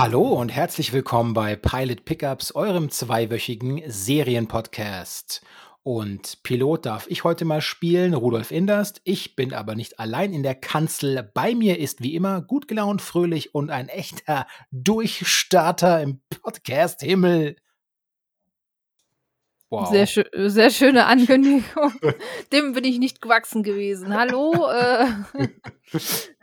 Hallo und herzlich willkommen bei Pilot Pickups, eurem zweiwöchigen Serienpodcast. Und Pilot darf ich heute mal spielen, Rudolf Inderst. Ich bin aber nicht allein in der Kanzel. Bei mir ist wie immer gut gelaunt, fröhlich und ein echter Durchstarter im Podcast-Himmel. Wow. Sehr, schö sehr schöne Ankündigung. Dem bin ich nicht gewachsen gewesen. Hallo. Äh,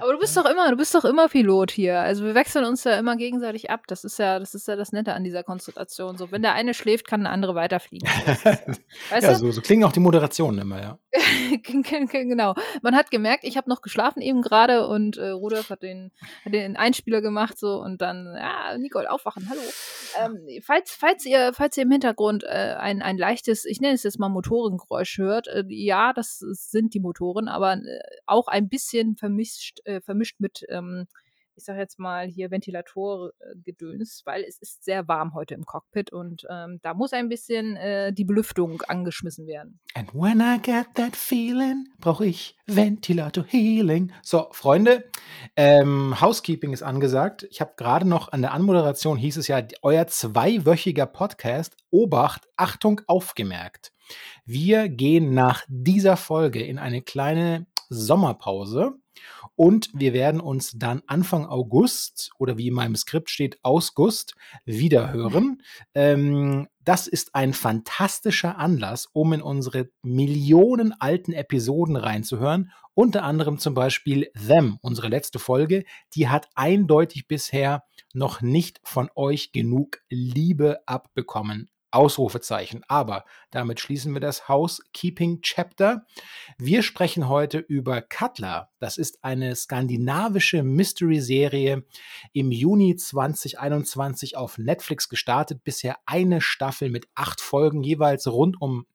aber du bist doch immer, du bist doch immer Pilot hier. Also wir wechseln uns ja immer gegenseitig ab. Das ist ja, das ist ja das Nette an dieser Konstellation. So, wenn der eine schläft, kann der andere weiterfliegen. weißt ja, so, so, klingen auch die Moderationen immer, ja. genau. Man hat gemerkt, ich habe noch geschlafen eben gerade und äh, Rudolf hat den, hat den Einspieler gemacht so und dann, ja, Nicole, aufwachen, hallo. Ähm, falls, falls ihr, falls ihr im Hintergrund äh, ein, ein leichtes, ich nenne es jetzt mal Motorengeräusch hört, äh, ja, das sind die Motoren, aber äh, auch ein bisschen vermischt, äh, vermischt mit ähm, ich sage jetzt mal hier Ventilatorgedöns, weil es ist sehr warm heute im Cockpit und ähm, da muss ein bisschen äh, die Belüftung angeschmissen werden. And when I get that feeling, brauche ich Ventilator Healing. So, Freunde, ähm, Housekeeping ist angesagt. Ich habe gerade noch an der Anmoderation hieß es ja, euer zweiwöchiger Podcast, Obacht, Achtung, aufgemerkt. Wir gehen nach dieser Folge in eine kleine Sommerpause und wir werden uns dann Anfang August oder wie in meinem Skript steht, August wiederhören. Ähm, das ist ein fantastischer Anlass, um in unsere Millionen alten Episoden reinzuhören. Unter anderem zum Beispiel Them, unsere letzte Folge. Die hat eindeutig bisher noch nicht von euch genug Liebe abbekommen. Ausrufezeichen. Aber damit schließen wir das Housekeeping Chapter. Wir sprechen heute über Cutler. Das ist eine skandinavische Mystery-Serie im Juni 2021 auf Netflix gestartet. Bisher eine Staffel mit acht Folgen, jeweils rund um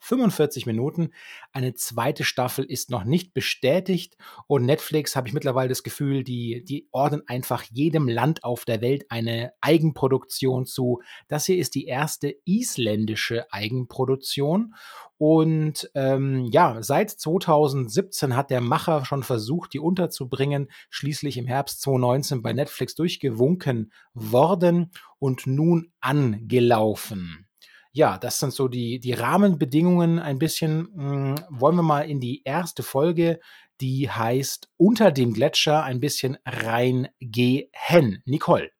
45 Minuten. Eine zweite Staffel ist noch nicht bestätigt und Netflix habe ich mittlerweile das Gefühl, die, die ordnen einfach jedem Land auf der Welt eine Eigenproduktion zu. Das hier ist die erste isländische Eigenproduktion und ähm, ja, seit 2017 hat der Macher schon versucht, die unterzubringen, schließlich im Herbst 2019 bei Netflix durchgewunken worden und nun angelaufen ja, das sind so die, die Rahmenbedingungen ein bisschen. Mh, hm, wollen wir mal in die erste Folge, die heißt Unter dem Gletscher ein bisschen reingehen. Nicole.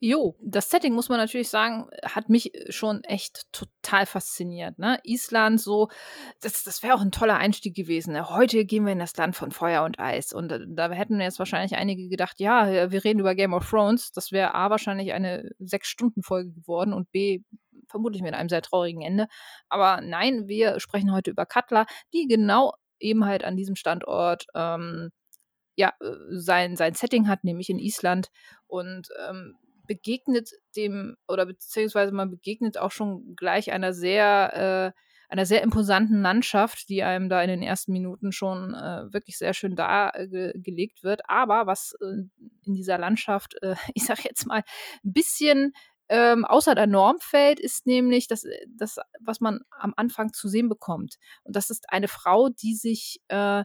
Jo, das Setting muss man natürlich sagen, hat mich schon echt total fasziniert. Ne? Island, so, das, das wäre auch ein toller Einstieg gewesen. Ne? Heute gehen wir in das Land von Feuer und Eis. Und da hätten jetzt wahrscheinlich einige gedacht, ja, wir reden über Game of Thrones. Das wäre A, wahrscheinlich eine Sechs-Stunden-Folge geworden und B, vermutlich mit einem sehr traurigen Ende. Aber nein, wir sprechen heute über Cutler, die genau eben halt an diesem Standort ähm, ja, äh, sein, sein Setting hat, nämlich in Island. Und ähm, begegnet dem, oder beziehungsweise man begegnet auch schon gleich einer sehr, äh, einer sehr imposanten Landschaft, die einem da in den ersten Minuten schon äh, wirklich sehr schön dargelegt wird. Aber was äh, in dieser Landschaft, äh, ich sag jetzt mal, ein bisschen ähm, außer der Norm fällt, ist nämlich das, das, was man am Anfang zu sehen bekommt. Und das ist eine Frau, die sich äh,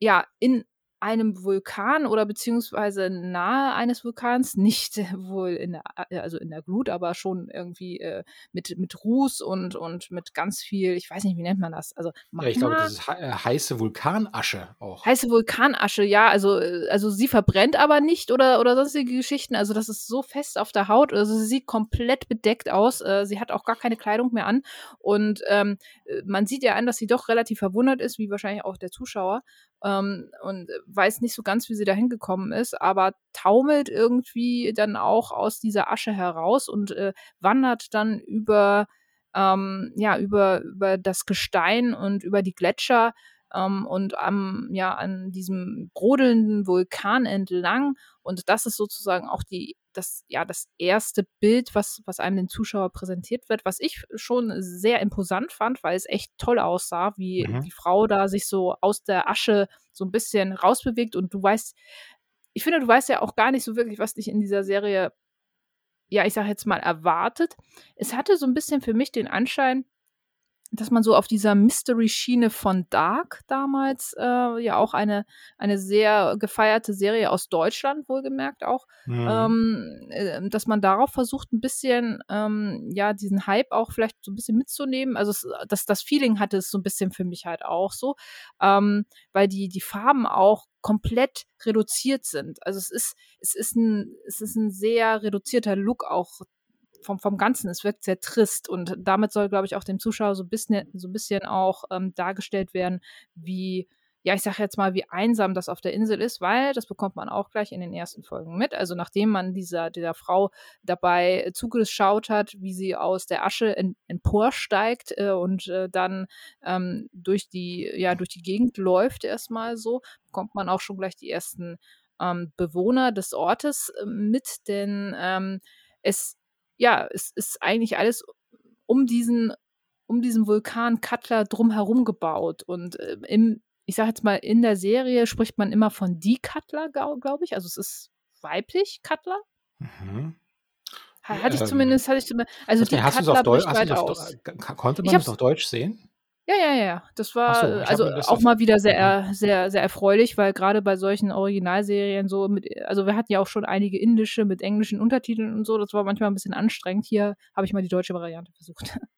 ja in einem Vulkan oder beziehungsweise nahe eines Vulkans, nicht wohl in der, äh, also in der Glut, aber schon irgendwie äh, mit, mit Ruß und, und mit ganz viel, ich weiß nicht, wie nennt man das? Also Magma? Ja, ich glaube, das ist äh, heiße Vulkanasche auch. Heiße Vulkanasche, ja, also, äh, also sie verbrennt aber nicht oder, oder sonstige Geschichten, also das ist so fest auf der Haut, also sie sieht komplett bedeckt aus, äh, sie hat auch gar keine Kleidung mehr an und ähm, man sieht ja an, dass sie doch relativ verwundert ist, wie wahrscheinlich auch der Zuschauer ähm, und weiß nicht so ganz, wie sie da hingekommen ist, aber taumelt irgendwie dann auch aus dieser Asche heraus und äh, wandert dann über, ähm, ja, über, über das Gestein und über die Gletscher ähm, und am, ja, an diesem brodelnden Vulkan entlang. Und das ist sozusagen auch die das, ja, das erste Bild, was, was einem den Zuschauer präsentiert wird, was ich schon sehr imposant fand, weil es echt toll aussah, wie mhm. die Frau da sich so aus der Asche so ein bisschen rausbewegt und du weißt, ich finde, du weißt ja auch gar nicht so wirklich, was dich in dieser Serie, ja, ich sag jetzt mal, erwartet. Es hatte so ein bisschen für mich den Anschein, dass man so auf dieser Mystery-Schiene von Dark damals, äh, ja auch eine, eine sehr gefeierte Serie aus Deutschland, wohlgemerkt auch, mhm. ähm, äh, dass man darauf versucht, ein bisschen, ähm, ja, diesen Hype auch vielleicht so ein bisschen mitzunehmen. Also es, das, das Feeling hatte es so ein bisschen für mich halt auch so, ähm, weil die, die Farben auch komplett reduziert sind. Also es ist, es ist ein, es ist ein sehr reduzierter Look auch vom, vom Ganzen. Es wirkt sehr trist und damit soll, glaube ich, auch dem Zuschauer so ein bisschen, so ein bisschen auch ähm, dargestellt werden, wie, ja, ich sage jetzt mal, wie einsam das auf der Insel ist, weil das bekommt man auch gleich in den ersten Folgen mit. Also nachdem man dieser, dieser Frau dabei zugeschaut hat, wie sie aus der Asche emporsteigt äh, und äh, dann ähm, durch die, ja, durch die Gegend läuft erstmal so, bekommt man auch schon gleich die ersten ähm, Bewohner des Ortes äh, mit, denn ähm, es ja, es ist eigentlich alles um diesen, um diesen Vulkan Cutler drumherum gebaut. Und äh, im, ich sage jetzt mal, in der Serie spricht man immer von die Cutler, glaube ich. Also es ist weiblich Cutler. Mhm. Hatte ich ähm, zumindest, hatte ich zumindest, also die Cutler bricht weit aus. Konnte man das auf Deutsch sehen? Ja, ja, ja. Das war so, also auch mal wieder sehr, mhm. sehr, sehr erfreulich, weil gerade bei solchen Originalserien so mit, also wir hatten ja auch schon einige indische mit englischen Untertiteln und so, das war manchmal ein bisschen anstrengend. Hier habe ich mal die deutsche Variante versucht.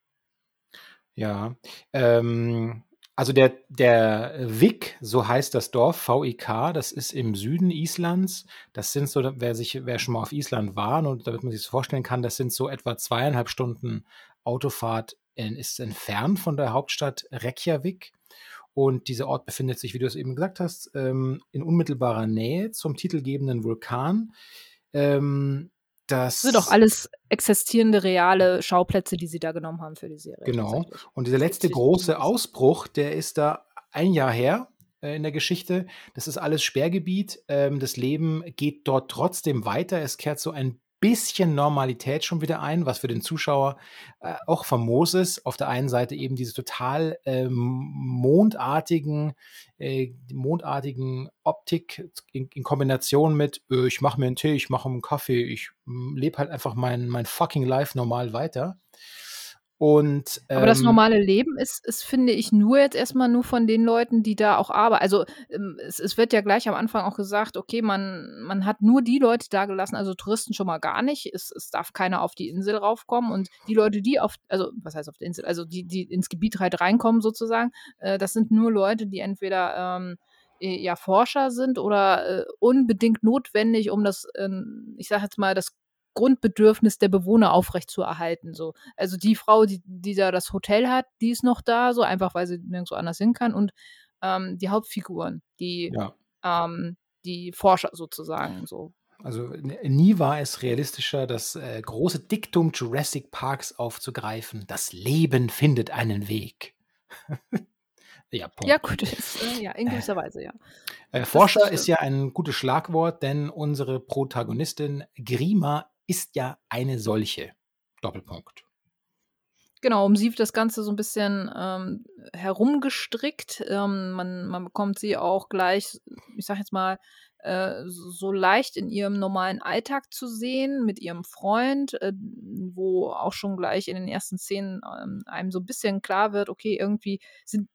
Ja, ähm, also der, der Vik, so heißt das Dorf, V-I-K, das ist im Süden Islands. Das sind so, wer sich, wer schon mal auf Island war und damit man sich das vorstellen kann, das sind so etwa zweieinhalb Stunden Autofahrt ist entfernt von der Hauptstadt Reykjavik. Und dieser Ort befindet sich, wie du es eben gesagt hast, ähm, in unmittelbarer Nähe zum titelgebenden Vulkan. Ähm, das, das sind doch alles existierende reale Schauplätze, die sie da genommen haben für die Serie. Genau. Und dieser letzte große Ausbruch, der ist da ein Jahr her äh, in der Geschichte. Das ist alles Sperrgebiet. Ähm, das Leben geht dort trotzdem weiter. Es kehrt so ein bisschen Normalität schon wieder ein, was für den Zuschauer äh, auch famos ist. Auf der einen Seite eben diese total ähm, mondartigen, äh, mondartigen Optik in, in Kombination mit, äh, ich mache mir einen Tee, ich mache einen Kaffee, ich hm, lebe halt einfach mein, mein fucking Life normal weiter. Und, ähm, Aber das ähm normale Leben ist, ist, finde ich, nur jetzt erstmal nur von den Leuten, die da auch arbeiten. Also ähm, es, es, wird ja gleich am Anfang auch gesagt, okay, man, man hat nur die Leute da gelassen, also Touristen schon mal gar nicht. Es, es darf keiner auf die Insel raufkommen. Und die Leute, die auf, also was heißt auf der Insel, also die, die ins Gebiet halt reinkommen sozusagen, äh, das sind nur Leute, die entweder ähm, äh, ja Forscher sind oder äh, unbedingt notwendig, um das, äh, ich sage jetzt mal, das Grundbedürfnis der Bewohner aufrechtzuerhalten. So. Also die Frau, die, die da das Hotel hat, die ist noch da, so einfach weil sie nirgendwo anders hin kann. Und ähm, die Hauptfiguren, die, ja. ähm, die Forscher sozusagen. So. Also nie war es realistischer, das äh, große Diktum Jurassic Parks aufzugreifen. Das Leben findet einen Weg. ja, Punkt. Ja, gut, ist, äh, ja, in gewisser Weise, ja. Äh, Forscher ist, ist, ja ein gutes Schlagwort, denn unsere Protagonistin Grima ist ja eine solche. Doppelpunkt. Genau, um sie wird das Ganze so ein bisschen ähm, herumgestrickt. Ähm, man, man bekommt sie auch gleich, ich sag jetzt mal, äh, so leicht in ihrem normalen Alltag zu sehen mit ihrem Freund, äh, wo auch schon gleich in den ersten Szenen ähm, einem so ein bisschen klar wird, okay, irgendwie sind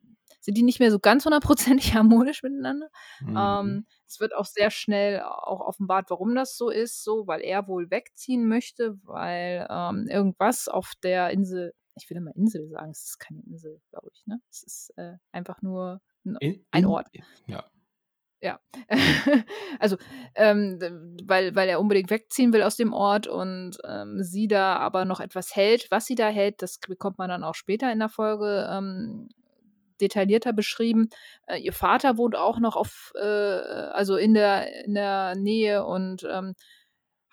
sind die nicht mehr so ganz hundertprozentig harmonisch miteinander. Mhm. Ähm, es wird auch sehr schnell auch offenbart, warum das so ist, so, weil er wohl wegziehen möchte, weil ähm, irgendwas auf der Insel, ich will immer Insel sagen, es ist keine Insel, glaube ich, ne? Es ist äh, einfach nur ein, in, ein Ort. Ja. Ja, also ähm, weil, weil er unbedingt wegziehen will aus dem Ort und ähm, sie da aber noch etwas hält. Was sie da hält, das bekommt man dann auch später in der Folge ähm, detaillierter beschrieben. Äh, ihr Vater wohnt auch noch auf, äh, also in der, in der Nähe und ähm,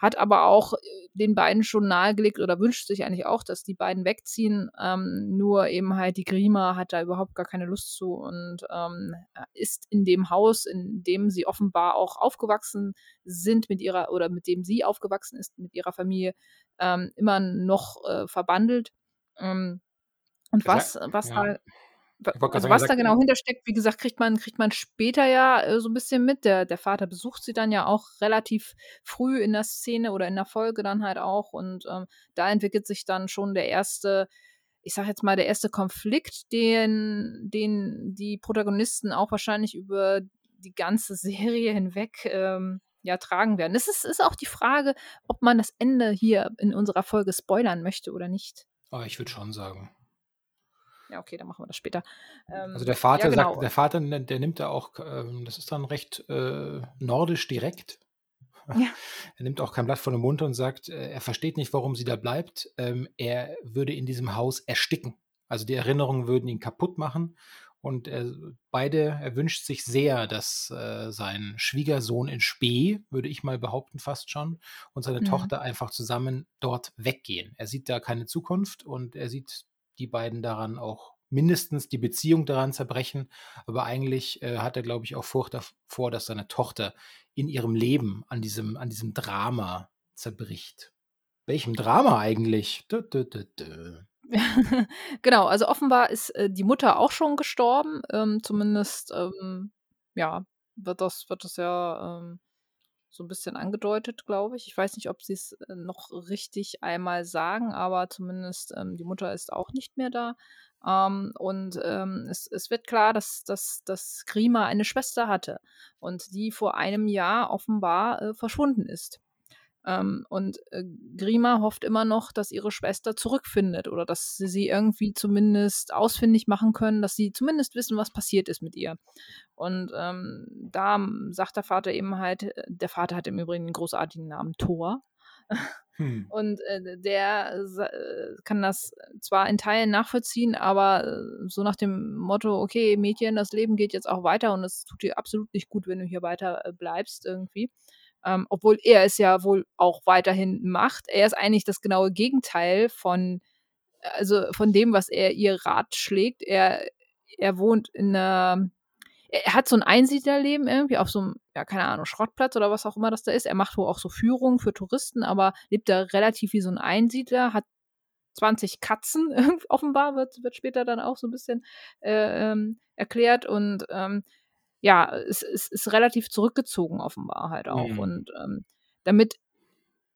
hat aber auch äh, den beiden schon nahegelegt oder wünscht sich eigentlich auch, dass die beiden wegziehen. Ähm, nur eben halt die Grima hat da überhaupt gar keine Lust zu und ähm, ist in dem Haus, in dem sie offenbar auch aufgewachsen sind mit ihrer oder mit dem sie aufgewachsen ist mit ihrer Familie, ähm, immer noch äh, verbandelt. Ähm, und was, was ja. da also was da genau hintersteckt, wie gesagt, kriegt man, kriegt man später ja äh, so ein bisschen mit. Der, der Vater besucht sie dann ja auch relativ früh in der Szene oder in der Folge dann halt auch. Und ähm, da entwickelt sich dann schon der erste, ich sage jetzt mal, der erste Konflikt, den, den die Protagonisten auch wahrscheinlich über die ganze Serie hinweg ähm, ja, tragen werden. Es ist, ist auch die Frage, ob man das Ende hier in unserer Folge spoilern möchte oder nicht. Oh, ich würde schon sagen. Ja, okay, dann machen wir das später. Ähm, also der Vater ja, genau. sagt, der Vater, der nimmt da auch, ähm, das ist dann recht äh, nordisch direkt. Ja. Er nimmt auch kein Blatt von dem Mund und sagt, äh, er versteht nicht, warum sie da bleibt. Ähm, er würde in diesem Haus ersticken. Also die Erinnerungen würden ihn kaputt machen. Und er, beide, er wünscht sich sehr, dass äh, sein Schwiegersohn in Spee, würde ich mal behaupten, fast schon, und seine mhm. Tochter einfach zusammen dort weggehen. Er sieht da keine Zukunft und er sieht die beiden daran auch mindestens die Beziehung daran zerbrechen. Aber eigentlich äh, hat er, glaube ich, auch Furcht davor, dass seine Tochter in ihrem Leben an diesem, an diesem Drama zerbricht. Welchem Drama eigentlich? Dö, dö, dö, genau, also offenbar ist äh, die Mutter auch schon gestorben. Ähm, zumindest, ähm, ja, wird das, wird das ja ähm, so ein bisschen angedeutet, glaube ich. Ich weiß nicht, ob sie es äh, noch richtig einmal sagen, aber zumindest ähm, die Mutter ist auch nicht mehr da. Ähm, und ähm, es, es wird klar, dass, dass, dass Grima eine Schwester hatte und die vor einem Jahr offenbar äh, verschwunden ist. Ähm, und äh, Grima hofft immer noch, dass ihre Schwester zurückfindet oder dass sie sie irgendwie zumindest ausfindig machen können, dass sie zumindest wissen, was passiert ist mit ihr. Und ähm, da sagt der Vater eben halt, äh, der Vater hat im Übrigen den großartigen Namen Thor. Hm. Und äh, der äh, kann das zwar in Teilen nachvollziehen, aber äh, so nach dem Motto, okay, Mädchen, das Leben geht jetzt auch weiter und es tut dir absolut nicht gut, wenn du hier weiter bleibst irgendwie. Ähm, obwohl er es ja wohl auch weiterhin macht. Er ist eigentlich das genaue Gegenteil von, also von dem, was er ihr Rat schlägt. Er, er wohnt in einer, er hat so ein Einsiedlerleben irgendwie auf so einem, ja, keine Ahnung, Schrottplatz oder was auch immer das da ist. Er macht wohl auch so Führungen für Touristen, aber lebt da relativ wie so ein Einsiedler, hat 20 Katzen, offenbar wird, wird später dann auch so ein bisschen äh, ähm, erklärt und ähm, ja, es, es ist relativ zurückgezogen offenbar halt auch. Mhm. Und ähm, damit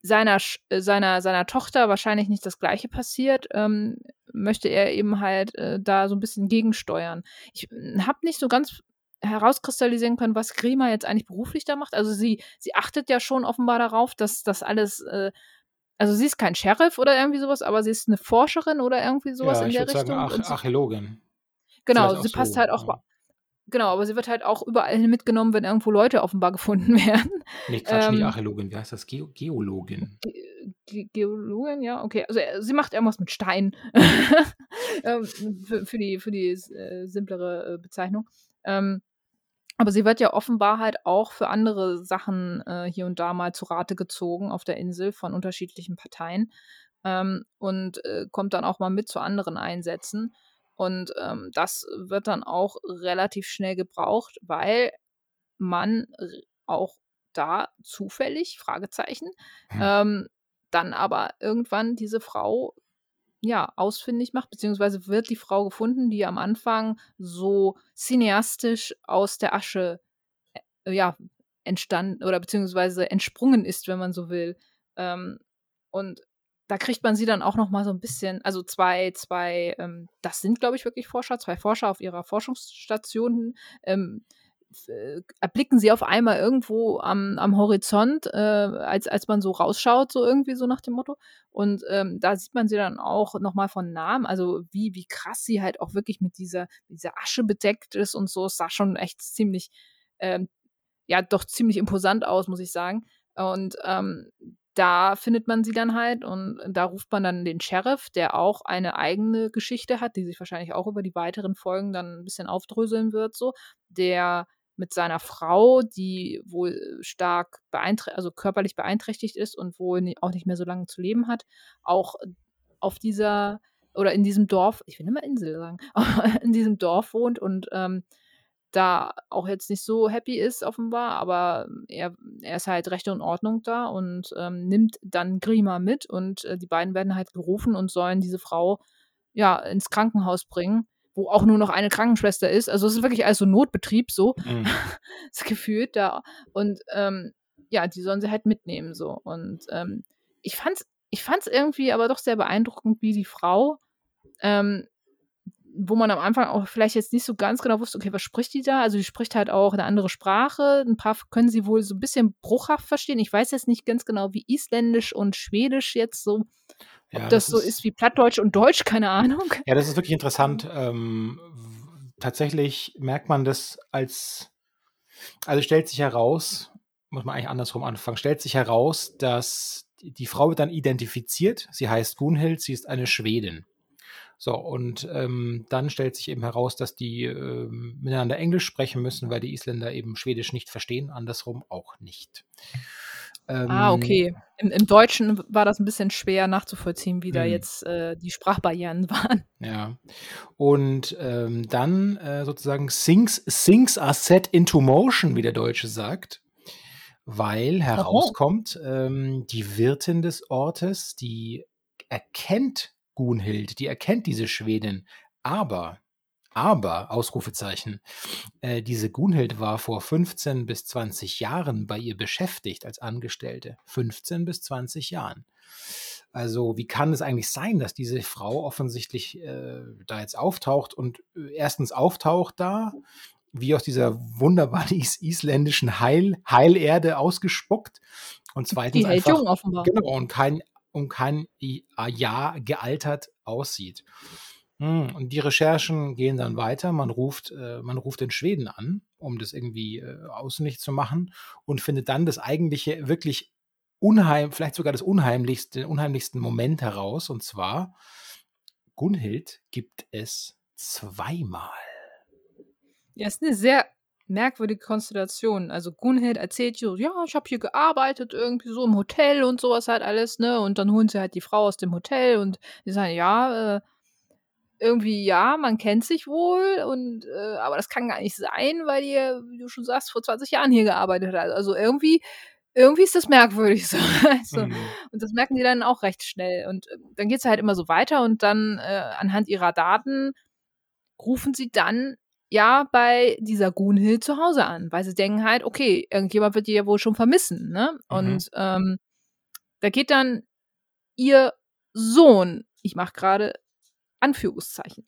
seiner, äh, seiner, seiner Tochter wahrscheinlich nicht das Gleiche passiert, ähm, möchte er eben halt äh, da so ein bisschen gegensteuern. Ich hm, habe nicht so ganz herauskristallisieren können, was Grima jetzt eigentlich beruflich da macht. Also sie, sie achtet ja schon offenbar darauf, dass das alles, äh, also sie ist kein Sheriff oder irgendwie sowas, aber sie ist eine Forscherin oder irgendwie sowas ja, in der Richtung. Sagen, Ach Archäologin. Genau, sie passt so, halt auch ja. Genau, aber sie wird halt auch überall mitgenommen, wenn irgendwo Leute offenbar gefunden werden. Nee, Quatsch, ähm, nicht Archäologin, wie heißt das? Ge Geologin. Ge Geologin, ja, okay. Also äh, sie macht irgendwas mit Stein. ähm, für, für, die, für die äh, simplere äh, Bezeichnung. Ähm, aber sie wird ja offenbar halt auch für andere Sachen äh, hier und da mal zu Rate gezogen auf der Insel von unterschiedlichen Parteien ähm, und äh, kommt dann auch mal mit zu anderen Einsätzen. Und ähm, das wird dann auch relativ schnell gebraucht, weil man auch da zufällig, Fragezeichen, hm. ähm, dann aber irgendwann diese Frau ja, ausfindig macht, beziehungsweise wird die Frau gefunden, die am Anfang so cineastisch aus der Asche äh, ja, entstanden oder beziehungsweise entsprungen ist, wenn man so will. Ähm, und da kriegt man sie dann auch noch mal so ein bisschen, also zwei, zwei, ähm, das sind, glaube ich, wirklich Forscher, zwei Forscher auf ihrer Forschungsstation, ähm, äh, erblicken sie auf einmal irgendwo am, am Horizont, äh, als, als man so rausschaut, so irgendwie so nach dem Motto. Und ähm, da sieht man sie dann auch nochmal von Namen, also wie, wie krass sie halt auch wirklich mit dieser, dieser Asche bedeckt ist und so. Es sah schon echt ziemlich, ähm, ja, doch ziemlich imposant aus, muss ich sagen. Und ähm, da findet man sie dann halt und da ruft man dann den Sheriff, der auch eine eigene Geschichte hat, die sich wahrscheinlich auch über die weiteren Folgen dann ein bisschen aufdröseln wird, so, der mit seiner Frau, die wohl stark beeinträchtigt, also körperlich beeinträchtigt ist und wohl auch nicht mehr so lange zu leben hat, auch auf dieser oder in diesem Dorf, ich will immer Insel sagen, in diesem Dorf wohnt und ähm, da auch jetzt nicht so happy ist, offenbar, aber er, er ist halt Recht und Ordnung da und ähm, nimmt dann Grima mit und äh, die beiden werden halt gerufen und sollen diese Frau ja ins Krankenhaus bringen, wo auch nur noch eine Krankenschwester ist. Also es ist wirklich alles so Notbetrieb, so mhm. das gefühlt da. Und ähm, ja, die sollen sie halt mitnehmen so. Und ähm, ich fand's, ich fand's irgendwie aber doch sehr beeindruckend, wie die Frau ähm, wo man am Anfang auch vielleicht jetzt nicht so ganz genau wusste, okay, was spricht die da? Also die spricht halt auch eine andere Sprache. Ein paar können sie wohl so ein bisschen bruchhaft verstehen. Ich weiß jetzt nicht ganz genau, wie Isländisch und Schwedisch jetzt so, ob ja, das, das, so ist, ist wie Plattdeutsch und Deutsch, keine Ahnung. Ja, das ist wirklich interessant. Ähm, tatsächlich merkt man das als, also stellt sich heraus, muss man eigentlich andersrum anfangen, stellt sich heraus, dass die Frau wird dann identifiziert. Sie heißt Gunhild, sie ist eine Schwedin. So, und ähm, dann stellt sich eben heraus, dass die äh, miteinander Englisch sprechen müssen, weil die Isländer eben Schwedisch nicht verstehen, andersrum auch nicht. Ah, ähm, ah, okay. Im, Im, Deutschen war das ein bisschen schwer nachzuvollziehen, wie da hm. jetzt äh, die Sprachbarrieren waren. Ja. Und ähm, dann äh, sozusagen things, things are set into motion, wie der Deutsche sagt, weil herauskommt, ähm, die Wirtin des Ortes, die erkennt Gunhild, die erkennt diese Schwedin, aber aber, Ausrufezeichen, äh, diese Gunhild war vor 15 bis 20 Jahren bei ihr beschäftigt als Angestellte. 15 bis 20 Jahren. Also wie kann es eigentlich sein, dass diese Frau offensichtlich äh, da jetzt auftaucht und äh, erstens auftaucht da, wie aus dieser wunderbaren is isländischen Heil Heilerde ausgespuckt und zweitens Die hält jung offenbar. Genau, und kein, und kein Jahr gealtert aussieht. Hm, und die Recherchen gehen dann weiter. Man ruft, äh, man ruft in Schweden an, um das irgendwie äh, zu machen und findet dann das eigentliche, wirklich unheim, vielleicht sogar das unheimlichste, unheimlichsten Moment heraus. Und zwar, Gunhild gibt es zweimal. Ja, ist eine sehr merkwürdige Konstellation. Also Gunhild erzählt so, ja, ich habe hier gearbeitet, irgendwie so im Hotel und sowas halt alles, ne? Und dann holen sie halt die Frau aus dem Hotel und die sagen, ja, äh, irgendwie, ja, man kennt sich wohl, und äh, aber das kann gar nicht sein, weil ihr, wie du schon sagst, vor 20 Jahren hier gearbeitet hat. Also irgendwie, irgendwie ist das merkwürdig so. also, mhm. Und das merken die dann auch recht schnell. Und äh, dann geht es halt immer so weiter und dann äh, anhand ihrer Daten rufen sie dann ja bei dieser Gunhild zu Hause an, weil sie denken halt, okay, irgendjemand wird die ja wohl schon vermissen, ne? Mhm. Und ähm, da geht dann ihr Sohn, ich mache gerade Anführungszeichen,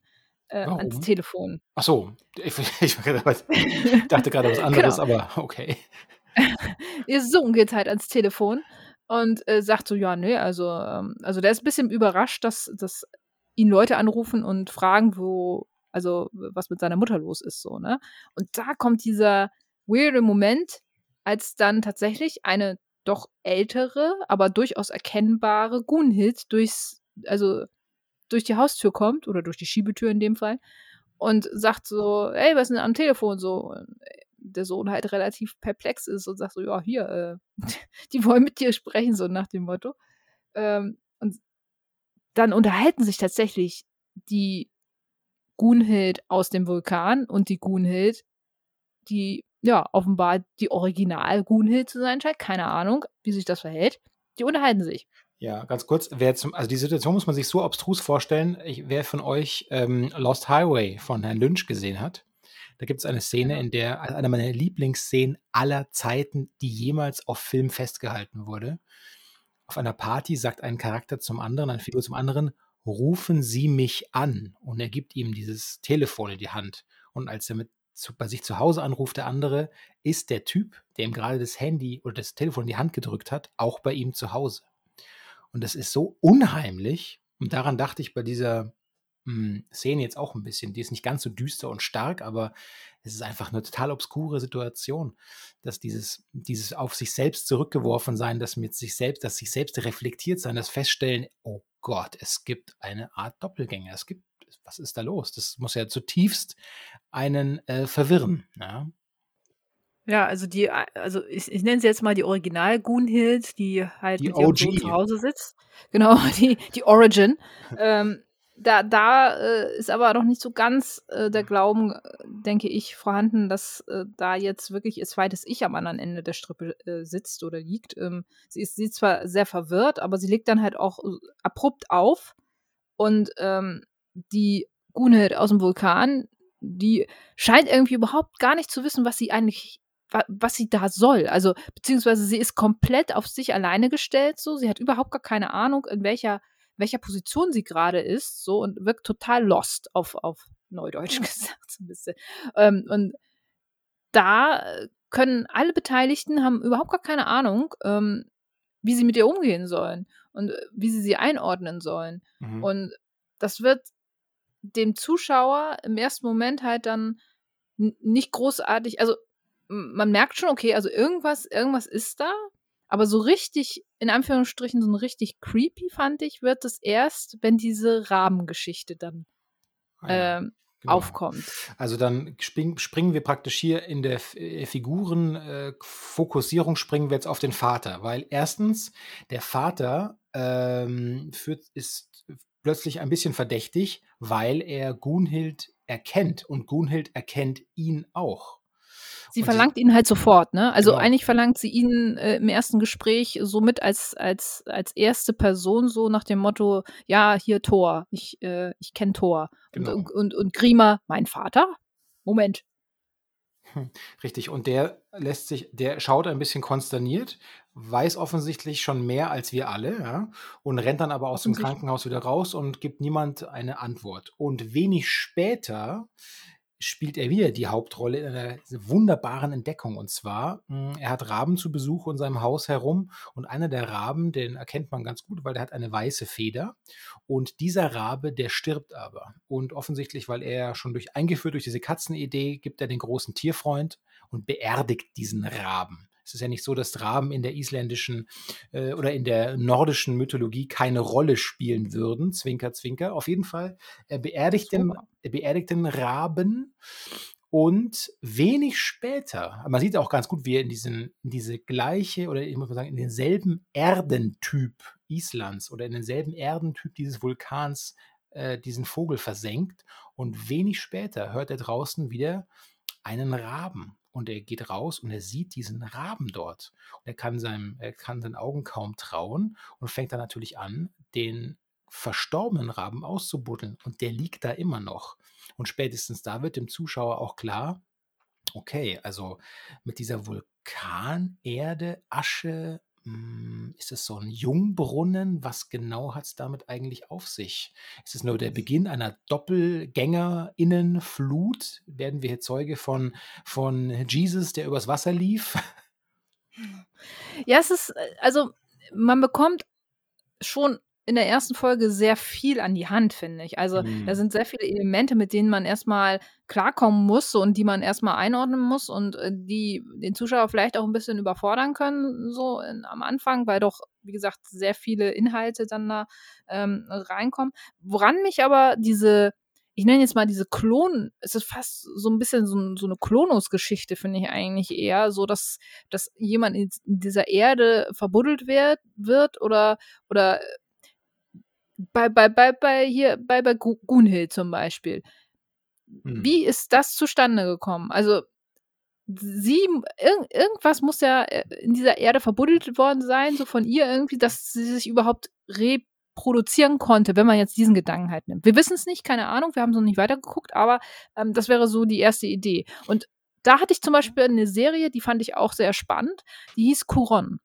äh, ans Telefon. Ach so, ich, ich dachte gerade was anderes, genau. aber okay. Ihr Sohn geht halt ans Telefon und äh, sagt so, ja, nee, also, ähm, also der ist ein bisschen überrascht, dass, dass ihn Leute anrufen und fragen, wo, also was mit seiner Mutter los ist, so, ne? Und da kommt dieser weirde Moment, als dann tatsächlich eine doch ältere, aber durchaus erkennbare Gunhild durchs, also durch die Haustür kommt, oder durch die Schiebetür in dem Fall, und sagt so, ey, was ist denn am Telefon so? Und der Sohn halt relativ perplex ist und sagt so, ja, hier, äh, die wollen mit dir sprechen, so nach dem Motto. Ähm, und dann unterhalten sich tatsächlich die Gunhild aus dem Vulkan und die Gunhild, die ja offenbar die Original Gunhild zu sein scheint, keine Ahnung, wie sich das verhält. Die unterhalten sich. Ja, ganz kurz, wer zum, also die Situation muss man sich so abstrus vorstellen, ich, wer von euch ähm, Lost Highway von Herrn Lynch gesehen hat, da gibt es eine Szene, in der, also eine meiner Lieblingsszenen aller Zeiten, die jemals auf Film festgehalten wurde. Auf einer Party sagt ein Charakter zum anderen, eine Figur zum anderen, rufen Sie mich an. Und er gibt ihm dieses Telefon in die Hand. Und als er mit zu, bei sich zu Hause anruft, der andere, ist der Typ, der ihm gerade das Handy oder das Telefon in die Hand gedrückt hat, auch bei ihm zu Hause. Und das ist so unheimlich. Und daran dachte ich bei dieser mh, hm, Szene jetzt auch ein bisschen. Die ist nicht ganz so düster und stark, aber es ist einfach eine total obskure Situation, dass dieses, dieses auf sich selbst zurückgeworfen sein, das mit sich selbst, das sich selbst reflektiert sein, das Feststellen, oh Gott, es gibt eine Art Doppelgänger. Es gibt, was ist da los? Das muss ja zutiefst einen äh, verwirren. Ja? Ja, also die, also ich, ich nenne sie jetzt mal die Original Gunhild, die halt die mit ihrem Sohn zu Hause sitzt. Genau, die, die Origin. ähm, da da äh, ist aber noch nicht so ganz äh, der Glauben, äh, denke ich, vorhanden, dass äh, da jetzt wirklich ihr zweites Ich am anderen Ende der Strippe äh, sitzt oder liegt. Ähm, sie, ist, sie zwar sehr verwirrt, aber sie legt dann halt auch äh, abrupt auf. Und ähm, die Gunhild aus dem Vulkan, die scheint irgendwie überhaupt gar nicht zu wissen, was sie eigentlich was sie da soll. Also, beziehungsweise sie ist komplett auf sich alleine gestellt, so. Sie hat überhaupt gar keine Ahnung, in welcher welcher Position sie gerade ist, so und wirkt total lost auf, auf Neudeutsch gesagt, so ein bisschen. Ähm, und da können alle Beteiligten haben überhaupt gar keine Ahnung, ähm, wie sie mit ihr umgehen sollen und äh, wie sie sie einordnen sollen. Mhm. Und das wird dem Zuschauer im ersten Moment halt dann nicht großartig, also man merkt schon, okay, also irgendwas, irgendwas ist da, aber so richtig, in Anführungsstrichen, so richtig creepy fand ich, wird es erst, wenn diese Rabengeschichte dann ah ja. ähm, Genau. aufkommt. Also dann spring, springen wir praktisch hier in der äh, Figurenfokussierung, äh, springen wir jetzt auf den Vater, weil erstens, der Vater ähm, führt, ist plötzlich ein bisschen verdächtig, weil er Gunhild erkennt und Gunhild erkennt ihn auch. Sie verlangt ihn halt sofort, ne? Also genau. eigentlich verlangt sie ihn äh, im ersten Gespräch so mit als, als, als erste Person, so nach dem Motto, ja, hier Thor, ich, äh, ich kenne Thor. Genau. Und, und, und Grima, mein Vater? Moment. Hm, richtig, und der lässt sich, der schaut ein bisschen konsterniert, weiß offensichtlich schon mehr als wir alle, ja, und rennt dann aber aus dem Krankenhaus wieder raus und gibt niemand eine Antwort. Und wenig später spielt er wieder die Hauptrolle in einer wunderbaren Entdeckung. Und zwar, hm, er hat Raben zu Besuch in seinem Haus herum und einer der Raben, den erkennt man ganz gut, weil der hat eine weiße Feder. Und dieser Rabe, der stirbt aber. Und offensichtlich, weil er schon durch eingeführt durch diese Katzenidee, gibt er den großen Tierfreund und beerdigt diesen Raben. Es ist ja nicht so, dass Raben in der isländischen äh, oder in der nordischen Mythologie keine Rolle spielen würden. Zwinker, zwinker. Auf jeden Fall, er beerdigt, den, er beerdigt den Raben und wenig später, man sieht auch ganz gut, wie er in, diesen, in diese gleiche oder ich muss mal sagen, in denselben Erdentyp Islands oder in denselben Erdentyp dieses Vulkans äh, diesen Vogel versenkt. Und wenig später hört er draußen wieder einen Raben und er geht raus und er sieht diesen Raben dort. Und er kann, seinem, er kann seinen Augen kaum trauen und fängt dann natürlich an, den verstorbenen Raben auszubuddeln. Und der liegt da immer noch. Und spätestens da wird dem Zuschauer auch klar, okay, also mit dieser Vulkanerde, Asche, ist es so ein Jungbrunnen? Was genau hat es damit eigentlich auf sich? Ist es nur der Beginn einer Doppelgängerinnenflut? Werden wir hier Zeuge von, von Jesus, der übers Wasser lief? Ja, es ist, äh, also man bekommt schon in der ersten Folge sehr viel an die Hand, finde ich. Also mhm. da sind sehr viele Elemente, mit denen man erstmal klarkommen muss und die man erstmal einordnen muss und äh, die den Zuschauer vielleicht auch ein bisschen überfordern können, so in, am Anfang, weil doch, wie gesagt, sehr viele Inhalte dann da ähm, reinkommen. Woran mich aber diese ich nenne jetzt mal diese Klon, es ist fast so ein bisschen so, so eine Klonos-Geschichte, finde ich eigentlich eher, so dass, dass jemand in dieser Erde verbuddelt wird, wird oder, oder bei, bei, bei, bei hier, bei, bei Gunhild zum Beispiel. Hm. Wie ist das zustande gekommen? Also, sie, irg irgendwas muss ja äh, in dieser Erde verbuddelt worden sein, so von ihr irgendwie, dass sie sich überhaupt reproduzieren konnte, wenn man jetzt diesen Gedanken halt nimmt. Wir wissen es nicht, keine Ahnung, wir haben es noch nicht weitergeguckt, aber ähm, das wäre so die erste Idee. Und da hatte ich zum Beispiel eine Serie, die fand ich auch sehr spannend, die hieß Couron.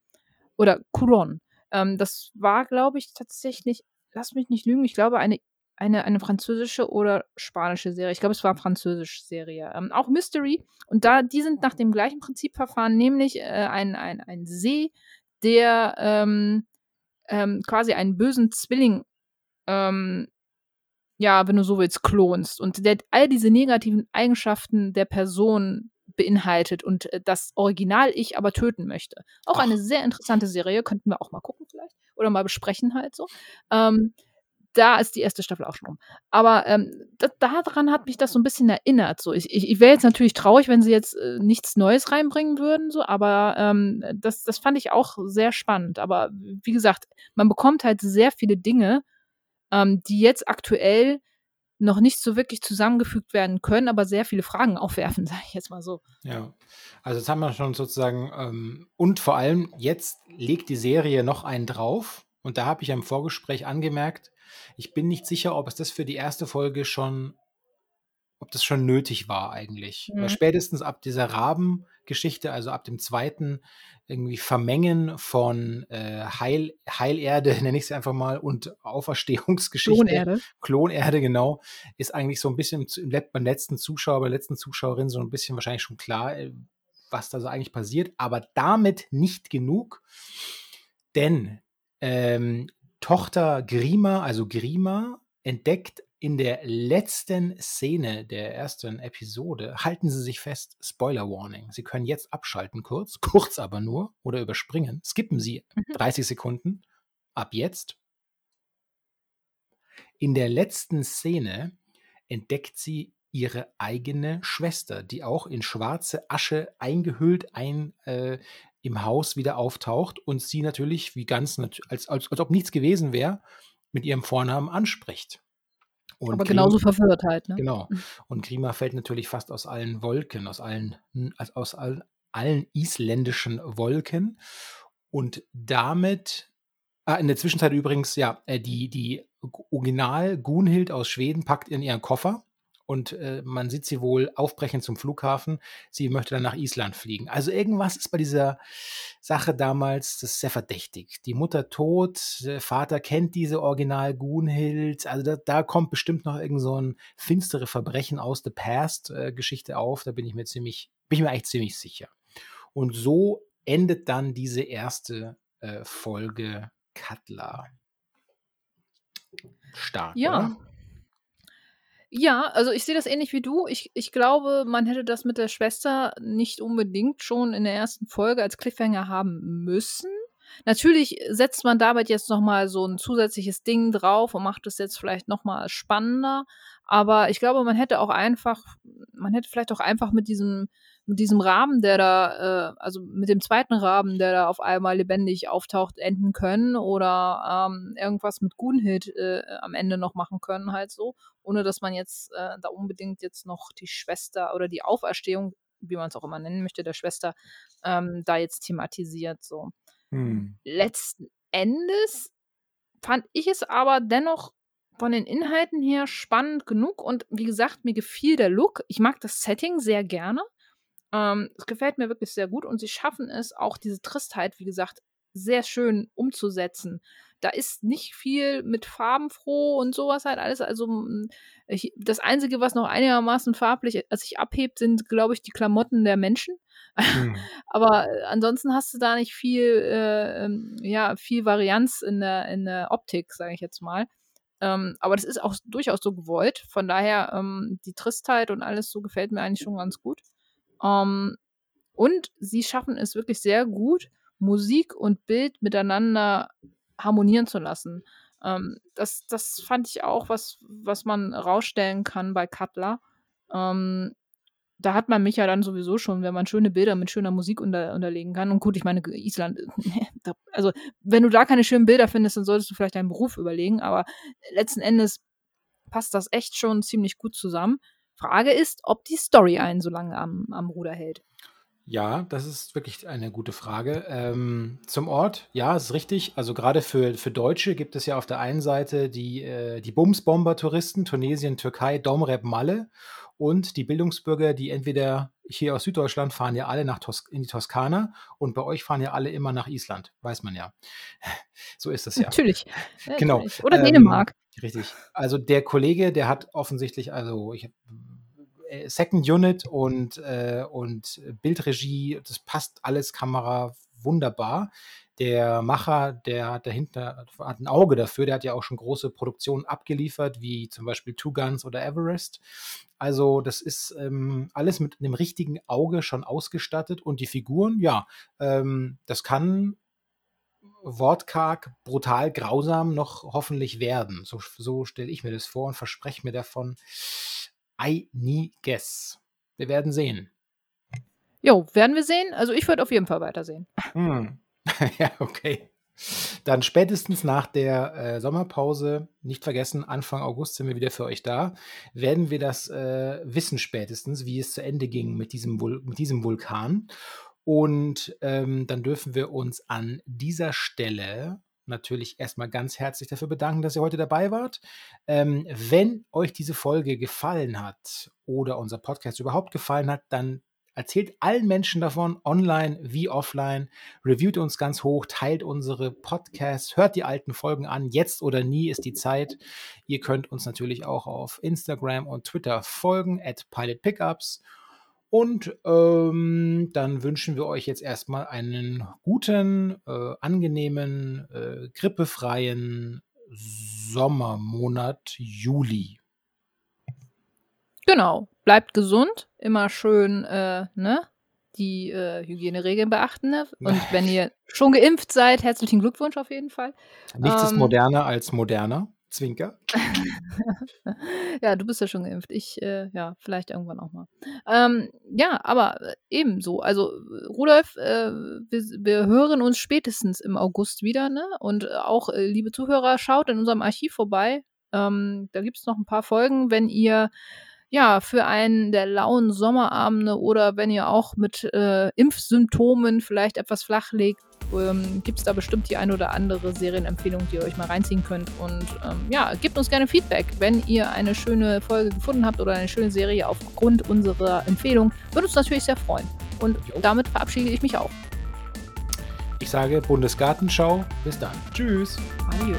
Oder Couron. Ähm, das war, glaube ich, tatsächlich lass mich nicht lügen, ich glaube, eine, eine, eine französische oder spanische Serie. Ich glaube, es war französische Serie. Ähm, auch Mystery. Und da, die sind nach dem gleichen Prinzip verfahren, nämlich äh, ein, ein, ein See, der ähm, ähm, quasi einen bösen Zwilling, ähm, ja, wenn du so willst, klonst. Und der all diese negativen Eigenschaften der Person beinhaltet und äh, das Original-Ich aber töten möchte. Auch Ach. eine sehr interessante Serie, könnten wir auch mal gucken vielleicht oder mal besprechen halt so. Ähm, da ist die erste Staffel auch schon um. Aber ähm, da, daran hat mich das so ein bisschen erinnert. So, ich, ich, ich wäre jetzt natürlich traurig, wenn sie jetzt äh, nichts Neues reinbringen würden, so, aber ähm, das, das fand ich auch sehr spannend. Aber wie gesagt, man bekommt halt sehr viele Dinge, ähm, die jetzt aktuell noch nicht so wirklich zusammengefügt werden können, aber sehr viele Fragen aufwerfen, sage ich jetzt mal so. Ja, also jetzt haben wir schon sozusagen, ähm, und vor allem jetzt legt die Serie noch einen drauf. Und da habe ich im Vorgespräch angemerkt, ich bin nicht sicher, ob es das für die erste Folge schon, ob das schon nötig war eigentlich. Mhm. Weil spätestens ab dieser Rabengeschichte, also ab dem zweiten irgendwie Vermengen von äh, Heil, Heilerde, nenne ich es einfach mal, und Auferstehungsgeschichte. Klonerde. Klonerde, genau, ist eigentlich so ein bisschen beim letzten Zuschauer, bei der letzten Zuschauerin so ein bisschen wahrscheinlich schon klar, äh, was da so eigentlich passiert, aber damit nicht genug, denn ähm, Tochter Grima, also Grima, entdeckt in der letzten Szene der ersten Episode, halten Sie sich fest, Spoiler Warning. Sie können jetzt abschalten kurz, kurz aber nur, oder überspringen. Skippen Sie 30 mhm. Sekunden ab jetzt. In der letzten Szene entdeckt sie ihre eigene Schwester, die auch in schwarze Asche eingehüllt ein, äh, im Haus wieder auftaucht und sie natürlich wie ganz, als, als, als ob nichts gewesen wäre, mit ihrem Vornamen anspricht. Und Aber genauso Grima, verwirrt halt, ne? Genau. Und Grima fällt natürlich fast aus allen Wolken, aus allen, aus all, allen isländischen Wolken. Und damit, ah, in der Zwischenzeit übrigens, ja, äh, die, die Original Gunhild aus Schweden packt in ihren Koffer und äh, man sieht sie wohl aufbrechen zum Flughafen. Sie möchte dann nach Island fliegen. Also irgendwas ist bei dieser Sache damals, das ist sehr verdächtig. Die Mutter tot, der Vater kennt diese Original Gunhild. Also da, da kommt bestimmt noch irgend so ein finstere Verbrechen aus the Past äh, Geschichte auf. Da bin ich mir ziemlich, bin ich mir eigentlich ziemlich sicher. Und so endet dann diese erste äh, Folge Cutler. Stark. Ja. Oder? Ja, also ich sehe das ähnlich wie du. Ich, ich glaube, man hätte das mit der Schwester nicht unbedingt schon in der ersten Folge als Cliffhanger haben müssen. Natürlich setzt man dabei jetzt nochmal so ein zusätzliches Ding drauf und macht es jetzt vielleicht nochmal spannender. Aber ich glaube, man hätte auch einfach, man hätte vielleicht auch einfach mit diesem mit diesem Rahmen, der da, äh, also mit dem zweiten Rahmen, der da auf einmal lebendig auftaucht, enden können oder ähm, irgendwas mit Gunhild äh, am Ende noch machen können, halt so, ohne dass man jetzt äh, da unbedingt jetzt noch die Schwester oder die Auferstehung, wie man es auch immer nennen möchte, der Schwester, ähm, da jetzt thematisiert. So. Hm. Letzten Endes fand ich es aber dennoch von den Inhalten her spannend genug und wie gesagt, mir gefiel der Look. Ich mag das Setting sehr gerne. Ähm, es gefällt mir wirklich sehr gut und sie schaffen es auch diese Tristheit, wie gesagt, sehr schön umzusetzen. Da ist nicht viel mit farbenfroh und sowas halt alles. Also ich, das Einzige, was noch einigermaßen farblich als sich abhebt, sind, glaube ich, die Klamotten der Menschen. Hm. Aber äh, ansonsten hast du da nicht viel, äh, ähm, ja, viel Varianz in der, in der Optik, sage ich jetzt mal. Ähm, aber das ist auch durchaus so gewollt. Von daher, ähm, die Tristheit und alles so gefällt mir eigentlich schon ganz gut. Ähm, und sie schaffen es wirklich sehr gut, Musik und Bild miteinander harmonieren zu lassen. Ähm, das, das fand ich auch was, was man rausstellen kann bei Cutler. Ähm, da hat man mich ja dann sowieso schon, wenn man schöne Bilder mit schöner Musik unter, unterlegen kann. Und gut, ich meine, Island, also wenn du da keine schönen Bilder findest, dann solltest du vielleicht deinen Beruf überlegen. Aber letzten Endes passt das echt schon ziemlich gut zusammen. Frage ist, ob die Story einen so lange am, am Ruder hält. Ja, das ist wirklich eine gute Frage. Ähm, zum Ort, ja, ist richtig. Also gerade für, für Deutsche gibt es ja auf der einen Seite die, äh, die Bumsbomber-Touristen, Tunesien, Türkei, Domrep, Malle und die Bildungsbürger, die entweder hier aus Süddeutschland fahren ja alle nach Tos in die Toskana und bei euch fahren ja alle immer nach Island, weiß man ja. So ist das ja. Natürlich. genau. Natürlich. Oder ähm, Dänemark. Richtig. Also der Kollege, der hat offensichtlich, also ich äh, Second Unit und, äh, und Bildregie, das passt alles, Kamera wunderbar. Der Macher, der hat dahinter hat ein Auge dafür, der hat ja auch schon große Produktionen abgeliefert, wie zum Beispiel Two Guns oder Everest. Also, das ist ähm, alles mit dem richtigen Auge schon ausgestattet und die Figuren, ja, ähm, das kann wortkarg, brutal, grausam noch hoffentlich werden. So, so stelle ich mir das vor und verspreche mir davon einiges. Wir werden sehen. Jo, werden wir sehen. Also ich würde auf jeden Fall weitersehen. Hm. ja, okay. Dann spätestens nach der äh, Sommerpause, nicht vergessen, Anfang August sind wir wieder für euch da, werden wir das äh, wissen spätestens, wie es zu Ende ging mit diesem, Vul mit diesem Vulkan. Und ähm, dann dürfen wir uns an dieser Stelle natürlich erstmal ganz herzlich dafür bedanken, dass ihr heute dabei wart. Ähm, wenn euch diese Folge gefallen hat oder unser Podcast überhaupt gefallen hat, dann Erzählt allen Menschen davon, online wie offline. Reviewt uns ganz hoch, teilt unsere Podcasts, hört die alten Folgen an. Jetzt oder nie ist die Zeit. Ihr könnt uns natürlich auch auf Instagram und Twitter folgen, at pilotpickups. Und ähm, dann wünschen wir euch jetzt erstmal einen guten, äh, angenehmen, äh, grippefreien Sommermonat Juli. Genau. Bleibt gesund, immer schön, äh, ne? Die äh, Hygieneregeln beachten. Ne? Und wenn ihr schon geimpft seid, herzlichen Glückwunsch auf jeden Fall. Nichts ähm, ist moderner als moderner. Zwinker. ja, du bist ja schon geimpft. Ich, äh, ja, vielleicht irgendwann auch mal. Ähm, ja, aber äh, ebenso. Also, Rudolf, äh, wir, wir, hören uns spätestens im August wieder, ne? Und äh, auch, äh, liebe Zuhörer, schaut in unserem Archiv vorbei. Ähm, da gibt es noch ein paar Folgen, wenn ihr ja, für einen der lauen Sommerabende oder wenn ihr auch mit äh, Impfsymptomen vielleicht etwas flach legt, ähm, gibt es da bestimmt die eine oder andere Serienempfehlung, die ihr euch mal reinziehen könnt. Und ähm, ja, gebt uns gerne Feedback, wenn ihr eine schöne Folge gefunden habt oder eine schöne Serie aufgrund unserer Empfehlung. Würde uns natürlich sehr freuen. Und jo. damit verabschiede ich mich auch. Ich sage Bundesgartenschau. Bis dann. Tschüss. Adieu.